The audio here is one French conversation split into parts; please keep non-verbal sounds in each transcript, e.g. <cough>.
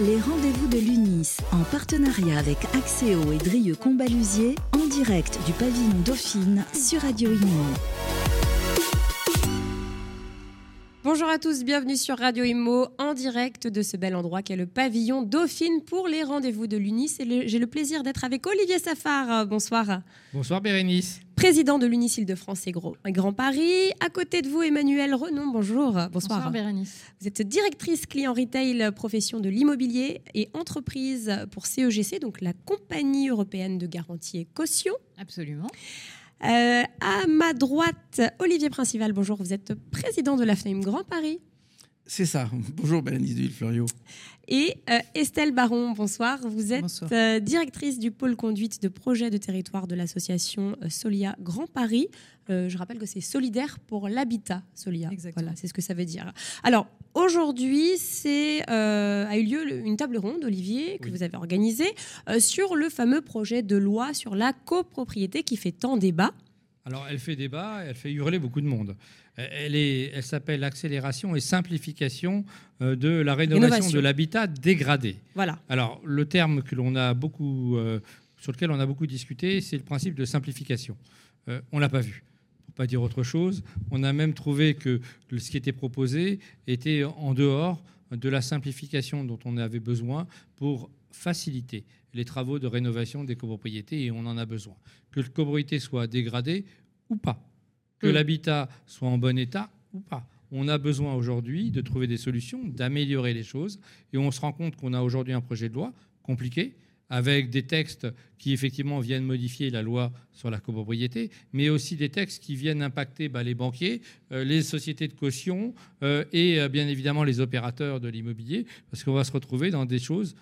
Les rendez-vous de l'UNIS, en partenariat avec Axéo et Drieux Combalusier, en direct du pavillon Dauphine sur Radio Imo. Bonjour à tous, bienvenue sur Radio Imo en direct de ce bel endroit qu'est le pavillon Dauphine pour les rendez-vous de l'UNIS. J'ai le plaisir d'être avec Olivier Safar. Bonsoir. Bonsoir Bérénice. Président de l'UNIS Île-de-France et Grand Paris. À côté de vous, Emmanuel Renon. Bonjour. Bonsoir. Bonsoir Bérénice. Vous êtes directrice client retail profession de l'immobilier et entreprise pour CEGC, donc la compagnie européenne de garantie et caution. Absolument. Euh, à ma droite, Olivier Principal, bonjour, vous êtes président de la FNAIM Grand Paris. C'est ça. Bonjour Bérénice de Fleuriot. Et euh, Estelle Baron, bonsoir. Vous êtes euh, directrice du pôle conduite de projet de territoire de l'association Solia Grand Paris. je rappelle que c'est solidaire pour l'habitat, Solia. Exactement. Voilà, c'est ce que ça veut dire. Alors, aujourd'hui, c'est a eu lieu une table ronde, Olivier, que vous avez organisée, sur le fameux projet de loi sur la copropriété qui fait tant débat. Alors, elle fait débat, elle fait hurler beaucoup de monde. Elle, elle s'appelle accélération et simplification euh, de la rénovation, de l'habitat dégradé. Voilà. Alors, le terme que l'on a beaucoup, euh, sur lequel on a beaucoup discuté, c'est le principe de simplification. Euh, on l'a pas vu. Pour pas dire autre chose, on a même trouvé que ce qui était proposé était en dehors de la simplification dont on avait besoin pour faciliter les travaux de rénovation des copropriétés et on en a besoin. Que le copropriété soit dégradée ou pas, que Mm. l'habitat soit en bon état ou pas. On a besoin aujourd'hui de trouver des solutions, d'améliorer les choses et on se rend compte qu'on a aujourd'hui un projet de loi compliqué avec des textes qui effectivement viennent modifier la loi sur la copropriété, mais aussi des textes qui viennent impacter bah, les banquiers, euh, les sociétés de caution euh, et euh, bien évidemment les opérateurs de l'immobilier, parce qu'on va se retrouver dans des choses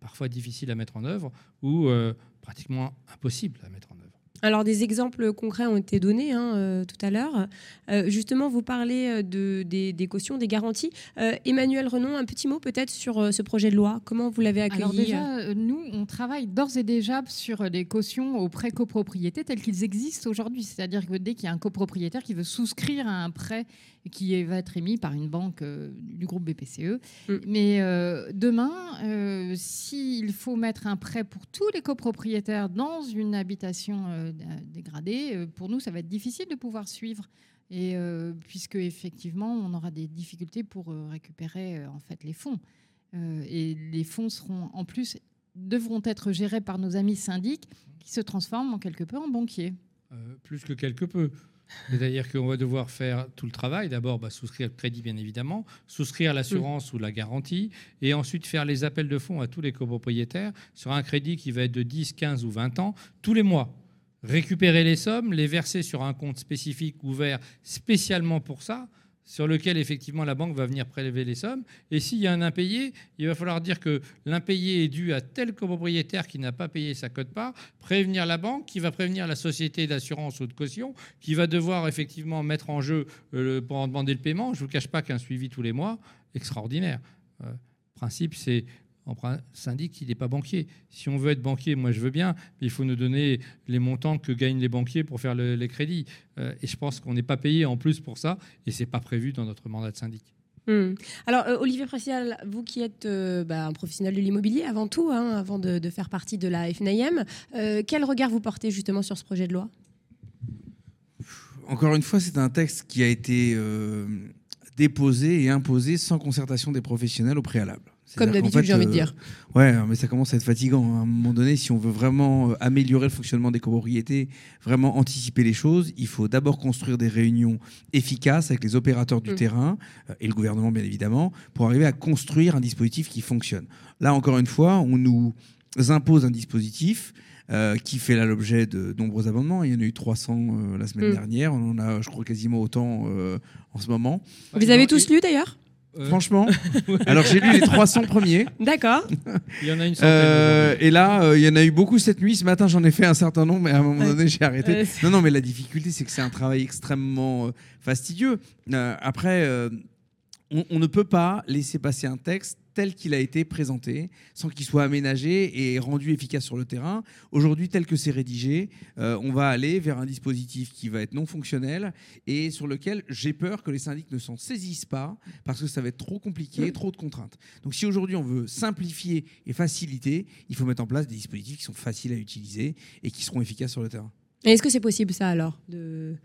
parfois difficiles à mettre en œuvre ou euh, pratiquement impossibles à mettre en œuvre. Alors, des exemples concrets ont été donnés hein, euh, tout à l'heure. Euh, justement, vous parlez euh, de, des, des cautions, des garanties. Euh, Emmanuel Renon, un petit mot peut-être sur ce projet de loi. Comment vous l'avez accueilli Alors déjà, nous, on travaille d'ores et déjà sur des cautions aux prêts copropriétés tels qu'ils existent aujourd'hui. C'est-à-dire que dès qu'il y a un copropriétaire qui veut souscrire à un prêt qui va être émis par une banque du groupe BPCE, Mm. mais demain, s'il faut mettre un prêt pour tous les copropriétaires dans une habitation d- dégradée, euh, pour nous, ça va être difficile de pouvoir suivre. Et euh, puisque effectivement, on aura des difficultés pour euh, récupérer en fait les fonds. Et les fonds seront en plus devront être gérés par nos amis syndics qui se transforment en quelque peu en banquiers. Plus que quelque peu. C'est-à-dire qu'on va devoir faire tout le travail. D'abord, bah, souscrire le crédit, bien évidemment, souscrire l'assurance ou la garantie, et ensuite faire les appels de fonds à tous les copropriétaires sur un crédit qui va être de 10, 15 ou 20 ans, tous les mois. Récupérer les sommes, les verser sur un compte spécifique ouvert spécialement pour ça, sur lequel effectivement la banque va venir prélever les sommes. Et s'il y a un impayé, il va falloir dire que l'impayé est dû à tel copropriétaire qui n'a pas payé sa cote-part, prévenir la banque, qui va prévenir la société d'assurance ou de caution, qui va devoir effectivement mettre en jeu euh, le- pour en demander le paiement. Je ne vous cache pas qu'un suivi tous les mois, extraordinaire. Euh, principe, c'est en syndic, il n'est pas banquier. Si on veut être banquier, moi je veux bien, mais il faut nous donner les montants que gagnent les banquiers pour faire le- les crédits. Euh, et je pense qu'on n'est pas payé en plus pour ça, et c'est pas prévu dans notre mandat de syndic. Hmm. Alors, euh, Olivier Précial, vous qui êtes euh, bah, un professionnel de l'immobilier avant tout, hein, avant de, de faire partie de la FNIM, euh, quel regard vous portez justement sur ce projet de loi? Encore une fois, c'est un texte qui a été euh, déposé et imposé sans concertation des professionnels au préalable. Comme d'habitude, fait, j'ai envie de euh, dire. Ouais, mais ça commence à être fatigant. hein. À un moment donné, si on veut vraiment euh, améliorer le fonctionnement des copropriétés, vraiment anticiper les choses, il faut d'abord construire des réunions efficaces avec les opérateurs du Mm. terrain euh, et le gouvernement, bien évidemment, pour arriver à construire un dispositif qui fonctionne. Là, encore une fois, on nous impose un dispositif euh, qui fait là l'objet de nombreux amendements. Il y en a eu 300 euh, la semaine Mm. dernière. On en a, je crois, quasiment autant euh, en ce moment. Vous avez tous lu d'ailleurs? Euh, Franchement, <laughs> alors j'ai lu les 300 premiers. D'accord. Il y en a une centaine. Euh, et là, euh, il y en a eu beaucoup cette nuit. Ce matin, j'en ai fait un certain nombre, mais à un moment donné, j'ai arrêté. Non, non, mais la difficulté, c'est que c'est un travail extrêmement euh, fastidieux. Euh, après, euh, on, ne peut pas laisser passer un texte tel qu'il a été présenté, sans qu'il soit aménagé et rendu efficace sur le terrain. Aujourd'hui, tel que c'est rédigé, euh, on va aller vers un dispositif qui va être non fonctionnel et sur lequel j'ai peur que les syndics ne s'en saisissent pas parce que ça va être trop compliqué, trop de contraintes. Donc si aujourd'hui on veut simplifier et faciliter, il faut mettre en place des dispositifs qui sont faciles à utiliser et qui seront efficaces sur le terrain. Est-ce que c'est possible ça alors de...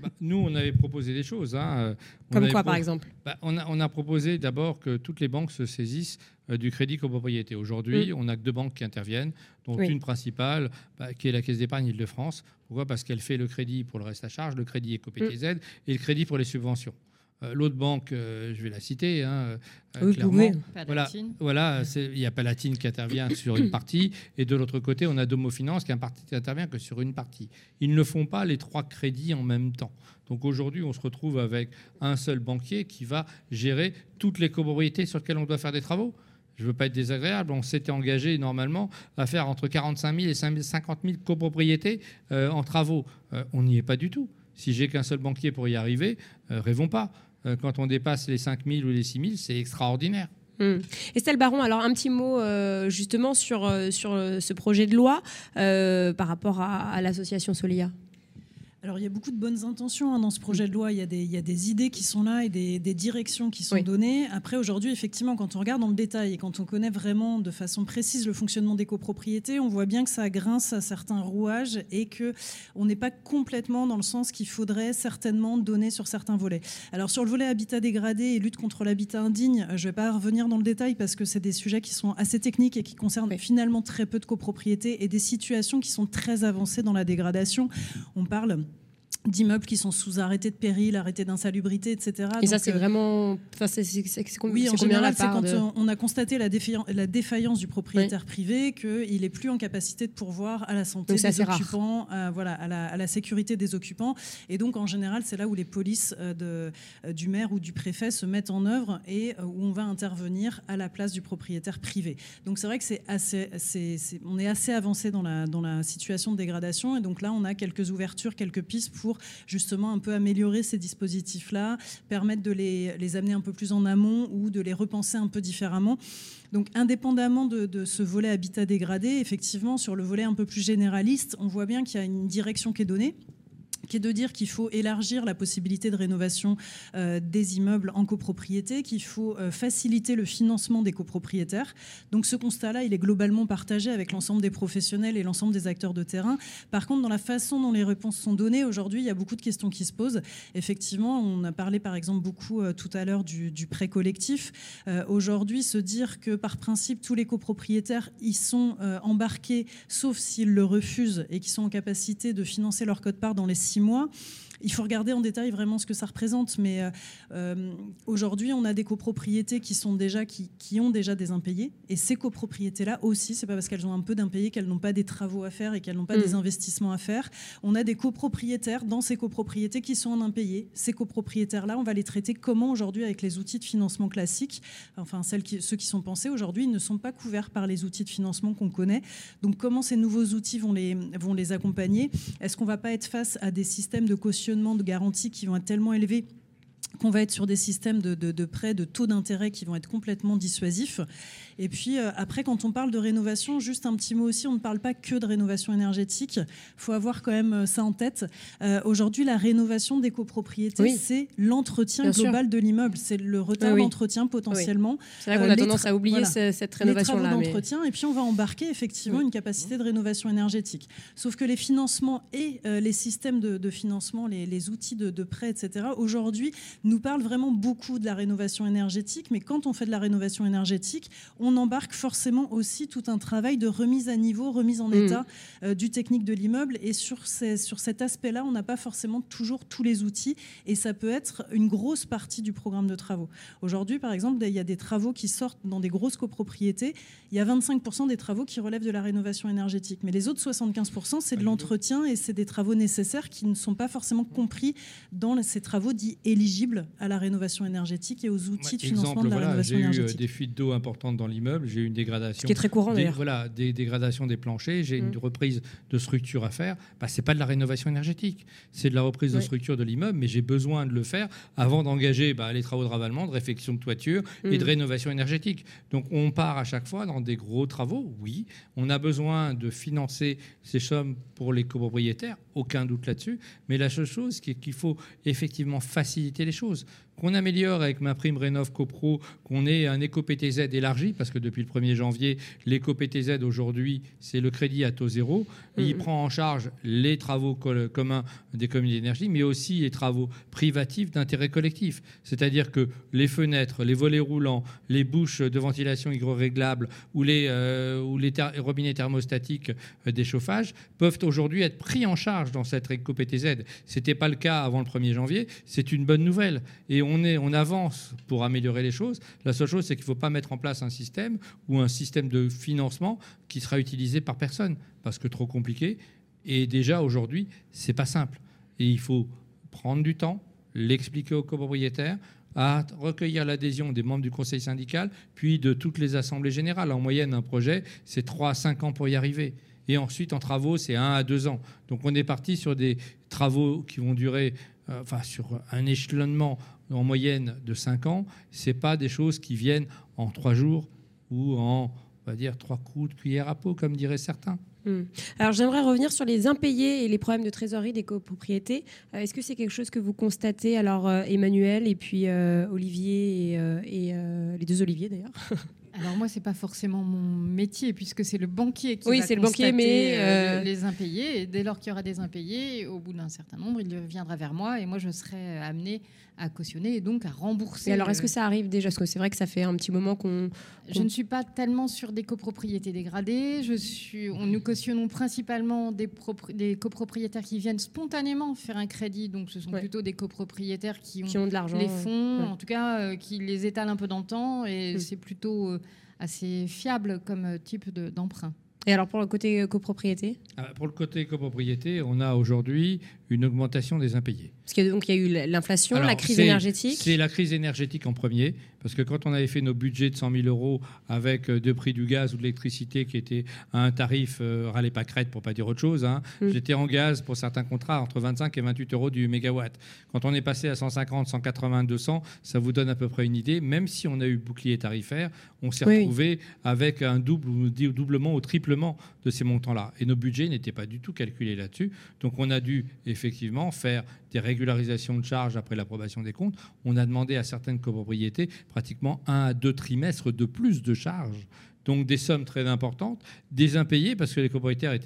Bah, nous, on avait proposé des choses. Hein. Euh, Comme quoi, par exemple bah, on, a, proposé d'abord que toutes les banques se saisissent euh, du crédit copropriété. Aujourd'hui, mm. on n'a que deux banques qui interviennent, dont une principale, bah, qui est la Caisse d'épargne Île-de-France. Pourquoi? Parce qu'elle fait le crédit pour le reste à charge, le crédit EcoPTZ mm. et le crédit pour les subventions. Euh, l'autre banque, euh, je vais la citer, hein, euh, clairement. Voilà, voilà il y a Palatine qui intervient <coughs> sur une partie, et de l'autre côté, on a Domo Finance qui, qui intervient que sur une partie. Ils ne font pas les trois crédits en même temps. Donc aujourd'hui, on se retrouve avec un seul banquier qui va gérer toutes les copropriétés sur lesquelles on doit faire des travaux. Je ne veux pas être désagréable, on s'était engagé normalement à faire entre 45 000 et 50 000 copropriétés en travaux. on n'y est pas du tout. Si j'ai qu'un seul banquier pour y arriver, rêvons pas. Euh, quand on dépasse les 5 000 ou les 6 000, c'est extraordinaire. Hmm. Estelle Baron, alors un petit mot euh, justement sur, euh, sur ce projet de loi par rapport à l'association Solia? Alors il y a beaucoup de bonnes intentions hein, dans ce projet de loi, il y, a des, il y a des idées qui sont là et des, directions qui sont données. Après aujourd'hui, effectivement, quand on regarde dans le détail et quand on connaît vraiment de façon précise le fonctionnement des copropriétés, on voit bien que ça grince à certains rouages et que on n'est pas complètement dans le sens qu'il faudrait certainement donner sur certains volets. Alors sur le volet habitat dégradé et lutte contre l'habitat indigne, je ne vais pas revenir dans le détail parce que c'est des sujets qui sont assez techniques et qui concernent finalement très peu de copropriétés et des situations qui sont très avancées dans la dégradation. On parle d'immeubles qui sont sous arrêté de péril, arrêté d'insalubrité, etc. Et ça, c'est euh, vraiment. oui, en général, c'est quand on a constaté la, défaillance du propriétaire privé qu'il n'est plus en capacité de pourvoir à la santé des occupants, à, voilà, à la, sécurité des occupants. Et donc, en général, c'est là où les polices euh, de, euh, du maire ou du préfet se mettent en œuvre et où on va intervenir à la place du propriétaire privé. Donc, c'est vrai que c'est assez, on est assez avancé dans la, dans la situation de dégradation. Et donc là, on a quelques ouvertures, quelques pistes pour justement un peu améliorer ces dispositifs-là, permettre de les, amener un peu plus en amont ou de les repenser un peu différemment. Donc indépendamment de ce volet habitat dégradé, effectivement, sur le volet un peu plus généraliste, on voit bien qu'il y a une direction qui est donnée qui est de dire qu'il faut élargir la possibilité de rénovation euh, des immeubles en copropriété, qu'il faut euh, faciliter le financement des copropriétaires. Donc ce constat-là, il est globalement partagé avec l'ensemble des professionnels et l'ensemble des acteurs de terrain. Par contre, dans la façon dont les réponses sont données, aujourd'hui, il y a beaucoup de questions qui se posent. Effectivement, on a parlé par exemple beaucoup euh, tout à l'heure du, prêt collectif. aujourd'hui, se dire que par principe, tous les copropriétaires y sont embarqués, sauf s'ils le refusent et qui sont en capacité de financer leur code-part dans les six mois. Il faut regarder en détail vraiment ce que ça représente, mais euh, euh, aujourd'hui, on a des copropriétés qui sont déjà qui, qui, ont déjà des impayés, et ces copropriétés-là aussi, c'est pas parce qu'elles ont un peu d'impayés qu'elles n'ont pas des travaux à faire et qu'elles n'ont pas des mm. investissements à faire. On a des copropriétaires dans ces copropriétés qui sont en impayés. Ces copropriétaires-là, on va les traiter comment aujourd'hui avec les outils de financement classiques? Enfin, celles qui, ceux qui sont pensés aujourd'hui ne sont pas couverts par les outils de financement qu'on connaît. Donc, comment ces nouveaux outils vont les vont les accompagner? Est-ce qu'on va pas être face à des systèmes de caution de garantie qui vont être tellement élevés qu'on va être sur des systèmes de prêts, de taux d'intérêt qui vont être complètement dissuasifs. Et puis euh, après, quand on parle de rénovation, juste un petit mot aussi, on ne parle pas que de rénovation énergétique. Il faut avoir quand même euh, ça en tête. Euh, aujourd'hui, la rénovation des copropriétés, c'est l'entretien global de l'immeuble. C'est le retard d'entretien potentiellement. C'est vrai qu'on a tendance à oublier cette rénovation-là. D'entretien, et puis on va embarquer effectivement une capacité de rénovation énergétique. Sauf que les financements et les systèmes de, financement, les, outils de, de prêt, etc., aujourd'hui, nous parlent vraiment beaucoup de la rénovation énergétique. Mais quand on fait de la rénovation énergétique, on embarque forcément aussi tout un travail de remise à niveau, remise en mm. état euh, du technique de l'immeuble. Et sur, sur cet aspect-là, on n'a pas forcément toujours tous les outils. Et ça peut être une grosse partie du programme de travaux. Aujourd'hui, par exemple, il y a des travaux qui sortent dans des grosses copropriétés. Il y a 25% des travaux qui relèvent de la rénovation énergétique. Mais les autres 75%, c'est de l'entretien et c'est des travaux nécessaires qui ne sont pas forcément compris dans ces travaux dits éligibles à la rénovation énergétique et aux outils de financement de la rénovation énergétique. J'ai eu des fuites d'eau importantes dans l'immeuble, j'ai eu une dégradation. Ce qui est très courant d'ailleurs. Voilà, des dégradations des planchers, j'ai une mm. reprise de structure à faire. Bah, Ce n'est pas de la rénovation énergétique, c'est de la reprise de structure de l'immeuble, mais j'ai besoin de le faire avant d'engager bah, les travaux de ravalement, de réfection de toiture et de mm. rénovation énergétique. Donc on part à chaque fois dans des gros travaux, oui. On a besoin de financer ces sommes pour les copropriétaires, aucun doute là-dessus. Mais la seule chose, c'est qu'il faut effectivement faciliter les choses qu'on améliore avec ma prime Rénov CoPro, qu'on ait un éco-PTZ élargi, parce que depuis le 1er janvier, l'éco-PTZ aujourd'hui, c'est le crédit à taux zéro. Il prend en charge les travaux communs des communes d'énergie, mais aussi les travaux privatifs d'intérêt collectif. C'est-à-dire que les fenêtres, les volets roulants, les bouches de ventilation hydro-réglables ou les, euh, ou les robinets thermostatiques euh, des chauffages peuvent aujourd'hui être pris en charge dans cette éco-PTZ. Ce n'était pas le cas avant le 1er janvier. C'est une bonne nouvelle. Et on, est, on avance pour améliorer les choses. La seule chose, c'est qu'il ne faut pas mettre en place un système ou un système de financement qui sera utilisé par personne, parce que trop compliqué. Et déjà, aujourd'hui, ce n'est pas simple. Et il faut prendre du temps, l'expliquer aux copropriétaires, à recueillir l'adhésion des membres du conseil syndical, puis de toutes les assemblées générales. En moyenne, un projet, c'est 3 à 5 ans pour y arriver. Et ensuite, en travaux, c'est 1 à 2 ans. Donc on est parti sur des travaux qui vont durer, euh, enfin, sur un échelonnement en moyenne de 5 ans, ce pas des choses qui viennent en 3 jours ou en, on va dire, 3 coups de cuillère à peau, comme diraient certains. Hmm. Alors j'aimerais revenir sur les impayés et les problèmes de trésorerie des copropriétés. Euh, est-ce que c'est quelque chose que vous constatez Alors euh, Emmanuel et puis euh, Olivier et, les deux Olivier d'ailleurs? <laughs> Alors moi, c'est pas forcément mon métier puisque c'est le banquier qui oui, va c'est le banquier, mais euh, les impayés. Et dès lors qu'il y aura des impayés, au bout d'un certain nombre, il viendra vers moi et moi je serai amené à cautionner et donc à rembourser. Et alors, est-ce que ça arrive déjà? Parce que c'est vrai que ça fait un petit moment qu'on. Je ne suis pas tellement sur des copropriétés dégradées. Je suis. On, nous cautionnons principalement des, des copropriétaires qui viennent spontanément faire un crédit. Donc, ce sont plutôt des copropriétaires qui ont, de l'argent, les fonds, en tout cas, euh, qui les étalent un peu dans le temps. Et mm. c'est plutôt euh, assez fiable comme type d'emprunt. Et alors pour le côté copropriété? Ah, Pour le côté copropriété, on a aujourd'hui une augmentation des impayés. Parce qu'il y a eu l'inflation, la crise énergétique C'est la crise énergétique en premier, parce que quand on avait fait nos budgets de 100 000 euros avec euh, deux prix du gaz ou de l'électricité qui étaient à un tarif, euh, râlez pas crête pour pas dire autre chose, hein, mm. j'étais en gaz pour certains contrats entre 25 et 28 euros du mégawatt. Quand on est passé à 150, 180, 200, ça vous donne à peu près une idée. Même si on a eu bouclier tarifaire, on s'est retrouvé avec un double ou doublement ou triplement de ces montants-là. Et nos budgets n'étaient pas du tout calculés là-dessus. Donc on a dû effectivement faire des régularisations de charges après l'approbation des comptes. On a demandé à certaines copropriétés pratiquement un à deux trimestres de plus de charges. Donc des sommes très importantes, des impayés parce que les copropriétaires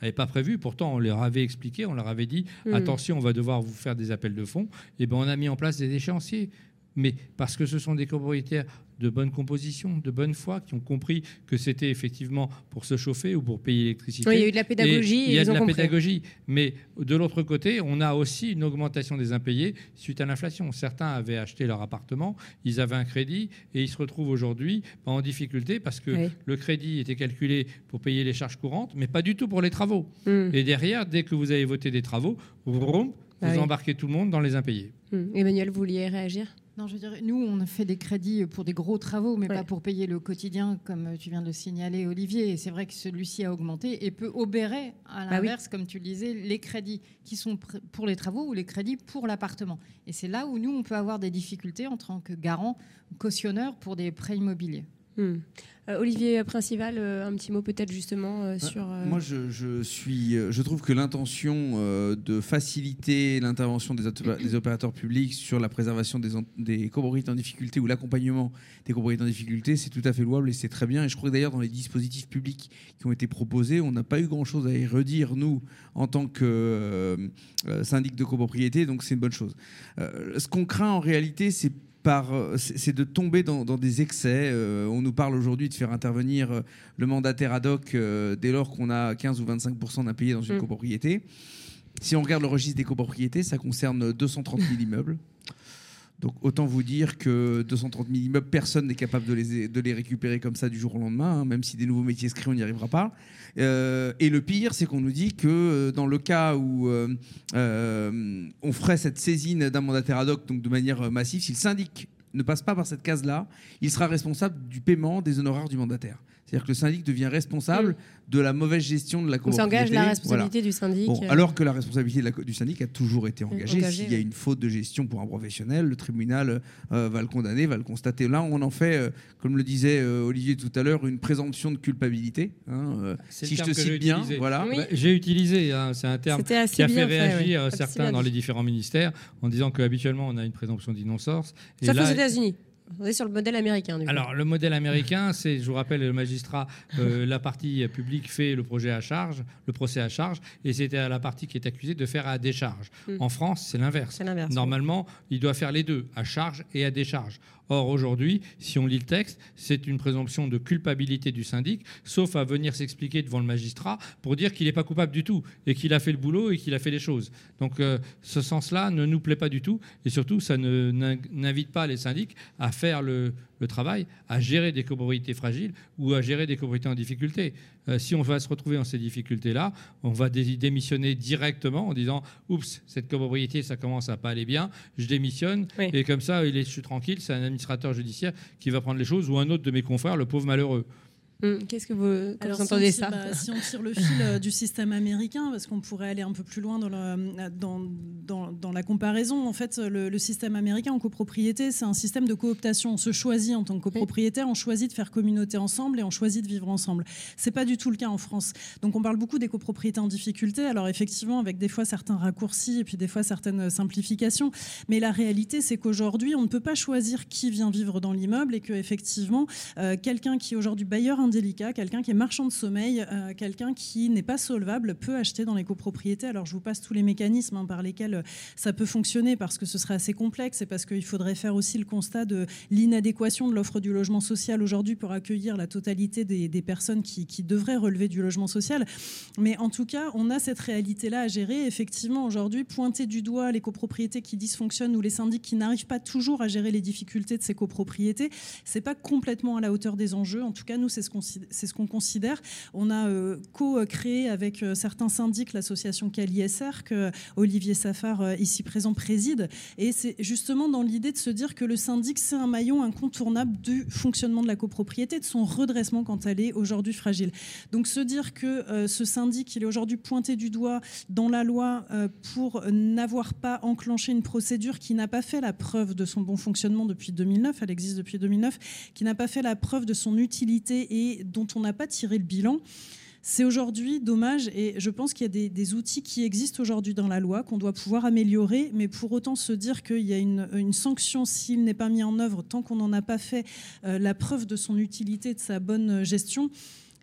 n'avaient pas prévu. Pourtant, on leur avait expliqué, on leur avait dit hmm. attention, on va devoir vous faire des appels de fonds. Et ben on a mis en place des échéanciers mais parce que ce sont des copropriétaires de bonne composition, de bonne foi, qui ont compris que c'était effectivement pour se chauffer ou pour payer l'électricité. Oui, il y a eu de la pédagogie. il y a de la pédagogie. Mais de l'autre côté, on a aussi une augmentation des impayés suite à l'inflation. Certains avaient acheté leur appartement, ils avaient un crédit et ils se retrouvent aujourd'hui en difficulté parce que le crédit était calculé pour payer les charges courantes, mais pas du tout pour les travaux. Hmm. Et derrière, dès que vous avez voté des travaux, vous, bah embarquez tout le monde dans les impayés. Hmm. Emmanuel, vous vouliez réagir? Non, je veux dire, nous, on a fait des crédits pour des gros travaux, mais pas pour payer le quotidien, comme tu viens de le signaler, Olivier. Et c'est vrai que celui-ci a augmenté et peut obérer, à bah l'inverse, comme tu le disais, les crédits qui sont pour les travaux ou les crédits pour l'appartement. Et c'est là où nous, on peut avoir des difficultés en tant que garant, cautionneur pour des prêts immobiliers. Hmm. Euh, Olivier Principal, euh, un petit mot peut-être justement euh, sur. Moi, je, suis, je trouve que l'intention de faciliter l'intervention des, des, opérateurs publics sur la préservation des, des copropriétés en difficulté ou l'accompagnement des copropriétés en difficulté, c'est tout à fait louable et c'est très bien. Et je crois que d'ailleurs, dans les dispositifs publics qui ont été proposés, on n'a pas eu grand-chose à y redire, nous, en tant que syndic de copropriété, donc c'est une bonne chose. ce qu'on craint en réalité, c'est c'est de tomber dans, des excès. Euh, on nous parle aujourd'hui de faire intervenir euh, le mandataire ad hoc dès lors qu'on a 15 ou 25% d'impayés dans une mm. copropriété. Si on regarde le registre des copropriétés, ça concerne 230 000 immeubles. Donc autant vous dire que 230 000 immeubles, personne n'est capable de les, de les récupérer comme ça du jour au lendemain, hein, même si des nouveaux métiers se créent, on n'y arrivera pas. Euh, et le pire, c'est qu'on nous dit que euh, dans le cas où euh, on ferait cette saisine d'un mandataire ad hoc, donc de manière massive, si le syndic ne passe pas par cette case-là, il sera responsable du paiement des honoraires du mandataire. C'est-à-dire que le syndic devient responsable de la mauvaise gestion de la copropriété. On s'engage la responsabilité du syndic. Euh. alors que la responsabilité du syndic a toujours été engagée. S'il y a une faute de gestion pour un professionnel, le tribunal euh, va le condamner, va le constater. Là, on en fait, euh, comme le disait Olivier tout à l'heure, une présomption de culpabilité. Hein, si je te cite bien, voilà. Bah, j'ai utilisé, hein, c'est un terme qui a fait réagir certains dans les différents ministères en disant qu'habituellement on a une présomption d'innocence. Ça fait aux États-Unis. On est sur le modèle américain. Alors, le modèle américain, <laughs> c'est, je vous rappelle, le magistrat, euh, la partie publique fait le projet à charge, le procès à charge, et c'était à la partie qui est accusée de faire à décharge. Hmm. En France, c'est l'inverse. Normalement, il doit faire les deux, à charge et à décharge. Or, aujourd'hui, si on lit le texte, c'est une présomption de culpabilité du syndic, sauf à venir s'expliquer devant le magistrat pour dire qu'il n'est pas coupable du tout et qu'il a fait le boulot et qu'il a fait les choses. Donc, euh, ce sens-là ne nous plaît pas du tout et surtout, ça n'invite pas les syndics à faire le, le travail à gérer des copropriétés fragiles ou à gérer des copropriétés en difficulté. Euh, si on va se retrouver dans ces difficultés-là, on va démissionner directement en disant Oups, cette copropriété, ça commence à pas aller bien, je démissionne. Et comme ça, je suis tranquille, c'est un judiciaire qui va prendre les choses ou un autre de mes confrères, le pauvre malheureux. Hum, qu'est-ce que vous, entendez ça bah, Si on tire le fil euh, du système américain, parce qu'on pourrait aller un peu plus loin dans, le, dans, dans, dans, la comparaison, en fait, le, système américain en copropriété, c'est un système de cooptation. On se choisit en tant que copropriétaire, on choisit de faire communauté ensemble et on choisit de vivre ensemble. C'est pas du tout le cas en France. Donc on parle beaucoup des copropriétés en difficulté. Alors effectivement, avec des fois certains raccourcis et puis des fois certaines simplifications. Mais la réalité, c'est qu'aujourd'hui, on ne peut pas choisir qui vient vivre dans l'immeuble et que effectivement, euh, quelqu'un qui est aujourd'hui bailleur délicat, quelqu'un qui est marchand de sommeil, euh, quelqu'un qui n'est pas solvable peut acheter dans les copropriétés. Alors je vous passe tous les mécanismes hein, par lesquels euh, ça peut fonctionner parce que ce serait assez complexe et parce qu'il faudrait faire aussi le constat de l'inadéquation de l'offre du logement social aujourd'hui pour accueillir la totalité des, personnes qui, devraient relever du logement social. Mais en tout cas, on a cette réalité-là à gérer. Effectivement, aujourd'hui, pointer du doigt les copropriétés qui dysfonctionnent ou les syndics qui n'arrivent pas toujours à gérer les difficultés de ces copropriétés, c'est pas complètement à la hauteur des enjeux. En tout cas, nous, c'est ce qu'on c'est ce qu'on considère. On a euh, co-créé avec euh, certains syndics l'association CaliSR que Olivier Safar, euh, ici présent, préside. Et c'est justement dans l'idée de se dire que le syndic, c'est un maillon incontournable du fonctionnement de la copropriété, de son redressement quand elle est aujourd'hui fragile. Donc se dire que ce syndic, il est aujourd'hui pointé du doigt dans la loi pour n'avoir pas enclenché une procédure qui n'a pas fait la preuve de son bon fonctionnement depuis 2009, elle existe depuis 2009, qui n'a pas fait la preuve de son utilité et dont on n'a pas tiré le bilan. C'est aujourd'hui dommage et je pense qu'il y a des, outils qui existent aujourd'hui dans la loi qu'on doit pouvoir améliorer, mais pour autant se dire qu'il y a une, sanction s'il n'est pas mis en œuvre tant qu'on n'en a pas fait euh, la preuve de son utilité, de sa bonne gestion,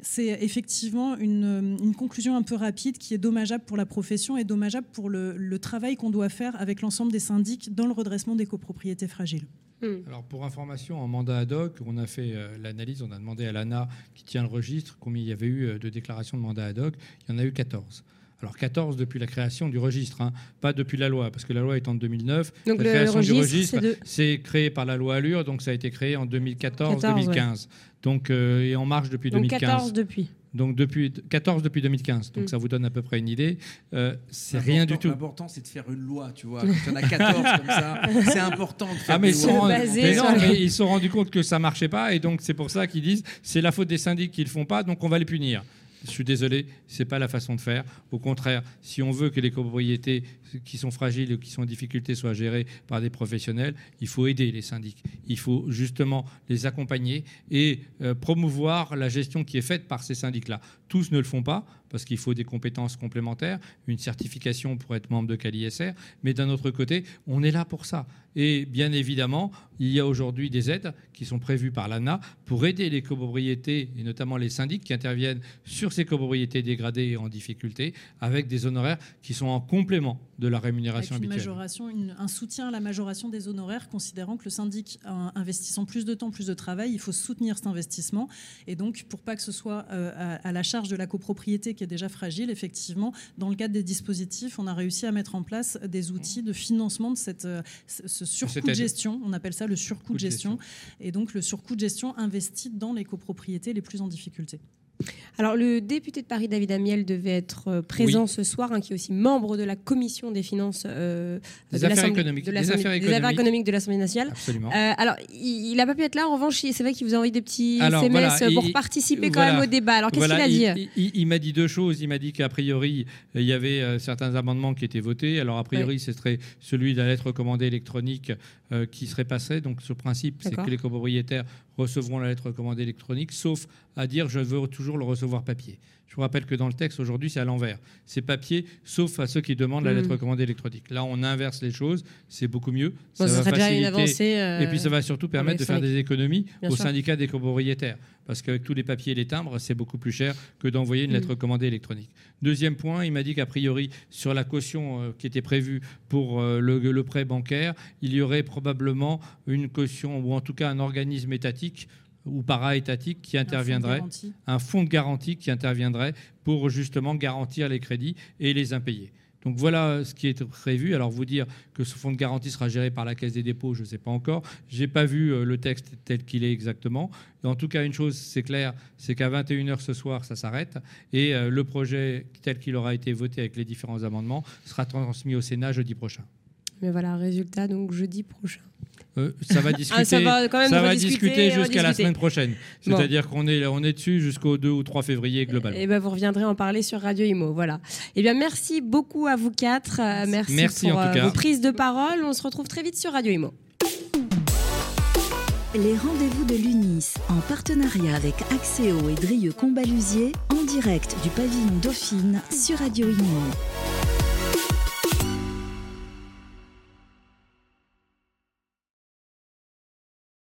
c'est effectivement une, conclusion un peu rapide qui est dommageable pour la profession et dommageable pour le travail qu'on doit faire avec l'ensemble des syndics dans le redressement des copropriétés fragiles. Hmm. Alors pour information, en mandat ad hoc, on a fait euh, l'analyse, on a demandé à l'ANA qui tient le registre combien il y avait eu euh, de déclarations de mandat ad hoc. Il y en a eu 14. Alors 14 depuis la création du registre, hein, pas depuis la loi, parce que la loi est en 2009. Donc la le création registre, du registre, c'est créé par la loi Allure, donc ça a été créé en 2014-2015. Donc euh, et en marche depuis donc 2015. 14 depuis. Donc depuis 14 depuis 2015. Donc mm. ça vous donne à peu près une idée. Euh, c'est rien du tout. L'important c'est de faire une loi, tu vois. Quand il y en a 14 comme ça, <laughs> c'est important de faire ah, mais une loi. mais non, mais ils se sont rendus compte que ça marchait pas et donc c'est pour ça qu'ils disent c'est la faute des syndics qui le font pas, donc on va les punir. Je suis désolé, c'est pas la façon de faire. Au contraire, si on veut que les copropriétés qui sont fragiles ou qui sont en difficulté soient gérées par des professionnels, il faut aider les syndics. Il faut justement les accompagner et euh, promouvoir la gestion qui est faite par ces syndics-là. Tous ne le font pas parce qu'il faut des compétences complémentaires, une certification pour être membre de CaliSR, mais d'un autre côté, on est là pour ça. Et bien évidemment, il y a aujourd'hui des aides qui sont prévues par l'ANA pour aider les copropriétés et notamment les syndics qui interviennent sur ces copropriétés dégradées et en difficulté, avec des honoraires qui sont en complément de la rémunération avec une Majoration, un soutien à la majoration des honoraires, considérant que le syndic investissant plus de temps, plus de travail, il faut soutenir cet investissement. Et donc, pour pas que ce soit euh, à, la charge de la copropriété qui est déjà fragile, effectivement, dans le cadre des dispositifs, on a réussi à mettre en place des outils de financement de cette, euh, ce surcoût de gestion. On appelle ça le surcoût de gestion. Et donc, le surcoût de gestion investi dans les copropriétés les plus en difficulté. Alors, le député de Paris, David Amiel, devait être euh, présent ce soir, hein, qui est aussi membre de la commission des finances euh, des, affaires économiques. De des, affaires économiques de l'Assemblée nationale. Absolument. Euh, alors, il n'a pas pu être là. En revanche, c'est vrai qu'il vous a envoyé des petits SMS pour participer quand même au débat. Alors, qu'est-ce qu'il a dit Il, m'a dit deux choses. Il m'a dit qu'a priori, il y avait certains amendements qui étaient votés. Alors, a priori, ce serait celui de la lettre recommandée électronique qui serait passé. Donc, ce principe, c'est que les copropriétaires recevront la lettre recommandée électronique, sauf à dire je veux toujours le recevoir papier. Je vous rappelle que dans le texte aujourd'hui, c'est à l'envers. C'est papier, sauf à ceux qui demandent la lettre hmm. recommandée électronique. Là, on inverse les choses, c'est beaucoup mieux. ça, va faciliter, euh, et puis ça va surtout permettre de faire des économies au syndicat des copropriétaires. Parce qu'avec tous les papiers et les timbres, c'est beaucoup plus cher que d'envoyer une lettre hmm. recommandée électronique. Deuxième point, il m'a dit qu'a priori, sur la caution euh, qui était prévue pour euh, le prêt bancaire, il y aurait probablement une caution, ou en tout cas un organisme étatique ou para-étatique qui interviendrait, un fonds, de garantie qui interviendrait pour justement garantir les crédits et les impayés. Donc voilà ce qui est prévu. Alors vous dire que ce fonds de garantie sera géré par la Caisse des dépôts, je ne sais pas encore. Je n'ai pas vu euh, le texte tel qu'il est exactement. En tout cas, une chose, c'est clair, c'est qu'à 21h ce soir, ça s'arrête. Et euh, le projet tel qu'il aura été voté avec les différents amendements sera transmis au Sénat jeudi prochain. Mais voilà, résultat, donc jeudi prochain. Euh, ça va discuter, ça va, discuter jusqu'à la semaine prochaine. C'est-à-dire qu'on est, on est dessus jusqu'au 2 ou 3 février globalement. Et eh ben vous reviendrez en parler sur Radio Imo. Voilà. Et eh bien, merci beaucoup à vous quatre. Euh, merci, merci pour en tout euh, vos prises de parole. On se retrouve très vite sur Radio Imo. Les rendez-vous de l'UNIS, en partenariat avec Axéo et Drieux Combalusier, en direct du pavillon Dauphine sur Radio Imo.